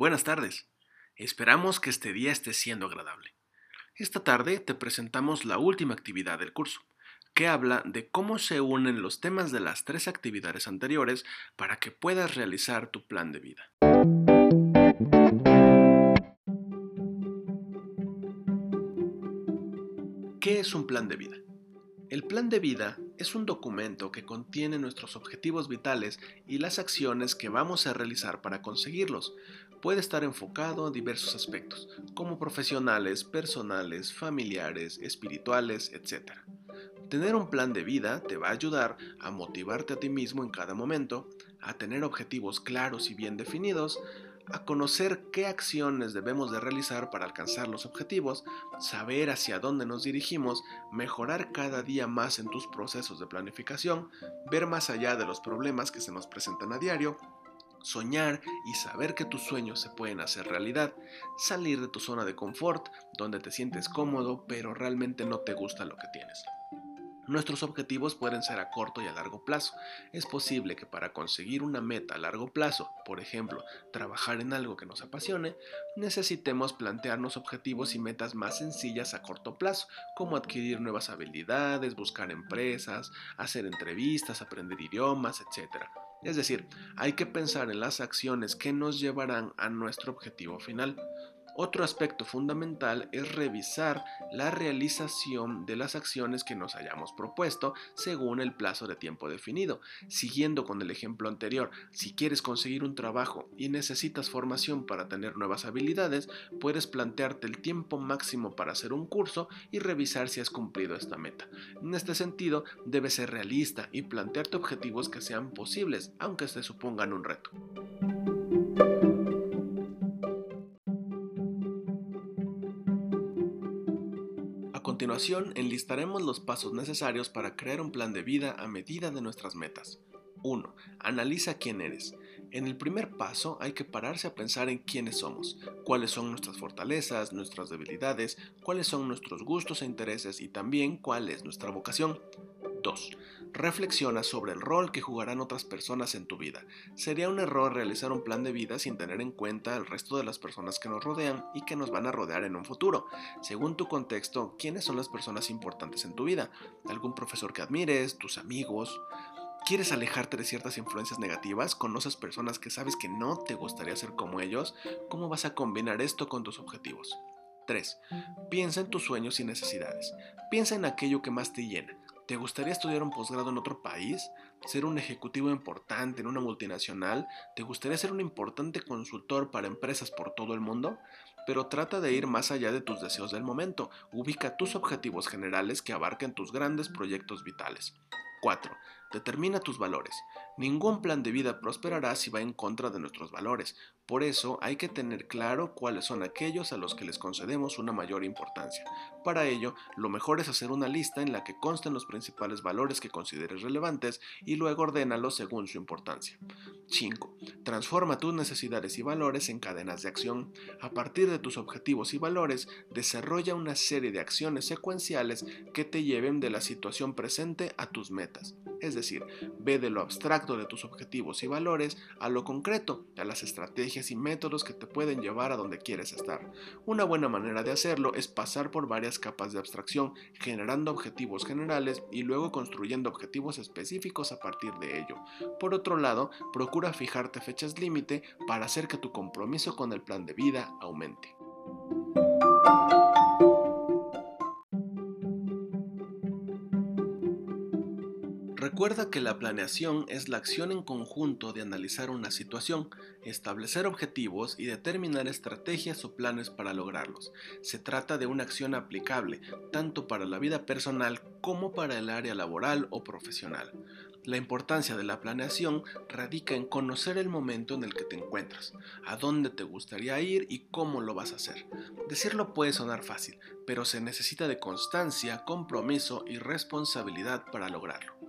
Buenas tardes. Esperamos que este día esté siendo agradable. Esta tarde te presentamos la última actividad del curso, que habla de cómo se unen los temas de las tres actividades anteriores para que puedas realizar tu plan de vida. ¿Qué es un plan de vida? El plan de vida es un documento que contiene nuestros objetivos vitales y las acciones que vamos a realizar para conseguirlos, puede estar enfocado a diversos aspectos, como profesionales, personales, familiares, espirituales, etc. Tener un plan de vida te va a ayudar a motivarte a ti mismo en cada momento, a tener objetivos claros y bien definidos, a conocer qué acciones debemos de realizar para alcanzar los objetivos, saber hacia dónde nos dirigimos, mejorar cada día más en tus procesos de planificación, ver más allá de los problemas que se nos presentan a diario, soñar y saber que tus sueños se pueden hacer realidad, salir de tu zona de confort, donde te sientes cómodo pero realmente no te gusta lo que tienes. Nuestros objetivos pueden ser a corto y a largo plazo. Es posible que para conseguir una meta a largo plazo, por ejemplo, trabajar en algo que nos apasione, necesitemos plantearnos objetivos y metas más sencillas a corto plazo, como adquirir nuevas habilidades, buscar empresas, hacer entrevistas, aprender idiomas, etc. Es decir, hay que pensar en las acciones que nos llevarán a nuestro objetivo final. Otro aspecto fundamental es revisar la realización de las acciones que nos hayamos propuesto según el plazo de tiempo definido. Siguiendo con el ejemplo anterior, si quieres conseguir un trabajo y necesitas formación para tener nuevas habilidades, puedes plantearte el tiempo máximo para hacer un curso y revisar si has cumplido esta meta. En este sentido, debes ser realista y plantearte objetivos que sean posibles, aunque se supongan un reto. Continuación, enlistaremos los pasos necesarios para crear un plan de vida a medida de nuestras metas. 1. Analiza quién eres. En el primer paso hay que pararse a pensar en quiénes somos, cuáles son nuestras fortalezas, nuestras debilidades, cuáles son nuestros gustos e intereses y también cuál es nuestra vocación. 2. Reflexiona sobre el rol que jugarán otras personas en tu vida. Sería un error realizar un plan de vida sin tener en cuenta el resto de las personas que nos rodean y que nos van a rodear en un futuro. Según tu contexto, ¿quiénes son las personas importantes en tu vida? ¿Algún profesor que admires? ¿Tus amigos? ¿Quieres alejarte de ciertas influencias negativas? ¿Conoces personas que sabes que no te gustaría ser como ellos? ¿Cómo vas a combinar esto con tus objetivos? 3. Piensa en tus sueños y necesidades. Piensa en aquello que más te llena. ¿Te gustaría estudiar un posgrado en otro país? ¿Ser un ejecutivo importante en una multinacional? ¿Te gustaría ser un importante consultor para empresas por todo el mundo? Pero trata de ir más allá de tus deseos del momento. Ubica tus objetivos generales que abarquen tus grandes proyectos vitales. 4. Determina tus valores. Ningún plan de vida prosperará si va en contra de nuestros valores. Por eso hay que tener claro cuáles son aquellos a los que les concedemos una mayor importancia. Para ello, lo mejor es hacer una lista en la que consten los principales valores que consideres relevantes y luego ordénalos según su importancia. 5. Transforma tus necesidades y valores en cadenas de acción. A partir de tus objetivos y valores, desarrolla una serie de acciones secuenciales que te lleven de la situación presente a tus metas. Es decir, ve de lo abstracto de tus objetivos y valores a lo concreto, a las estrategias y métodos que te pueden llevar a donde quieres estar. Una buena manera de hacerlo es pasar por varias capas de abstracción, generando objetivos generales y luego construyendo objetivos específicos a partir de ello. Por otro lado, procura fijarte fechas límite para hacer que tu compromiso con el plan de vida aumente. Recuerda que la planeación es la acción en conjunto de analizar una situación, establecer objetivos y determinar estrategias o planes para lograrlos. Se trata de una acción aplicable tanto para la vida personal como para el área laboral o profesional. La importancia de la planeación radica en conocer el momento en el que te encuentras, a dónde te gustaría ir y cómo lo vas a hacer. Decirlo puede sonar fácil, pero se necesita de constancia, compromiso y responsabilidad para lograrlo.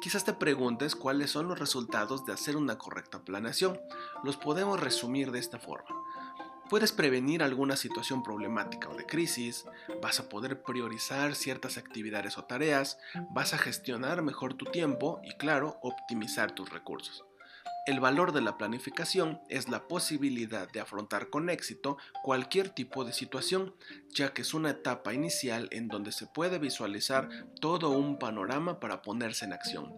Quizás te preguntes cuáles son los resultados de hacer una correcta planeación. Los podemos resumir de esta forma. Puedes prevenir alguna situación problemática o de crisis, vas a poder priorizar ciertas actividades o tareas, vas a gestionar mejor tu tiempo y claro, optimizar tus recursos. El valor de la planificación es la posibilidad de afrontar con éxito cualquier tipo de situación, ya que es una etapa inicial en donde se puede visualizar todo un panorama para ponerse en acción.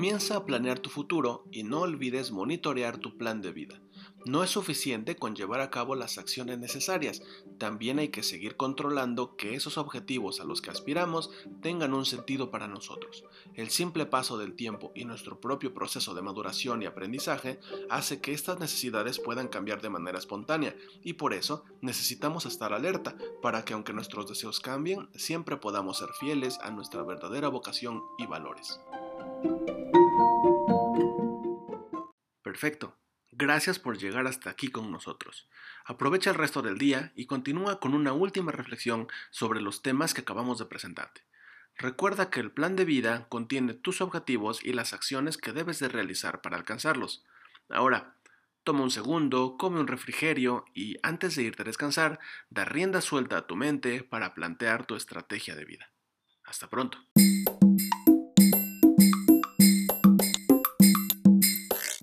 Comienza a planear tu futuro y no olvides monitorear tu plan de vida. No es suficiente con llevar a cabo las acciones necesarias, también hay que seguir controlando que esos objetivos a los que aspiramos tengan un sentido para nosotros. El simple paso del tiempo y nuestro propio proceso de maduración y aprendizaje hace que estas necesidades puedan cambiar de manera espontánea y por eso necesitamos estar alerta para que aunque nuestros deseos cambien, siempre podamos ser fieles a nuestra verdadera vocación y valores. Perfecto. Gracias por llegar hasta aquí con nosotros. Aprovecha el resto del día y continúa con una última reflexión sobre los temas que acabamos de presentarte. Recuerda que el plan de vida contiene tus objetivos y las acciones que debes de realizar para alcanzarlos. Ahora, toma un segundo, come un refrigerio y antes de irte a descansar, da rienda suelta a tu mente para plantear tu estrategia de vida. Hasta pronto.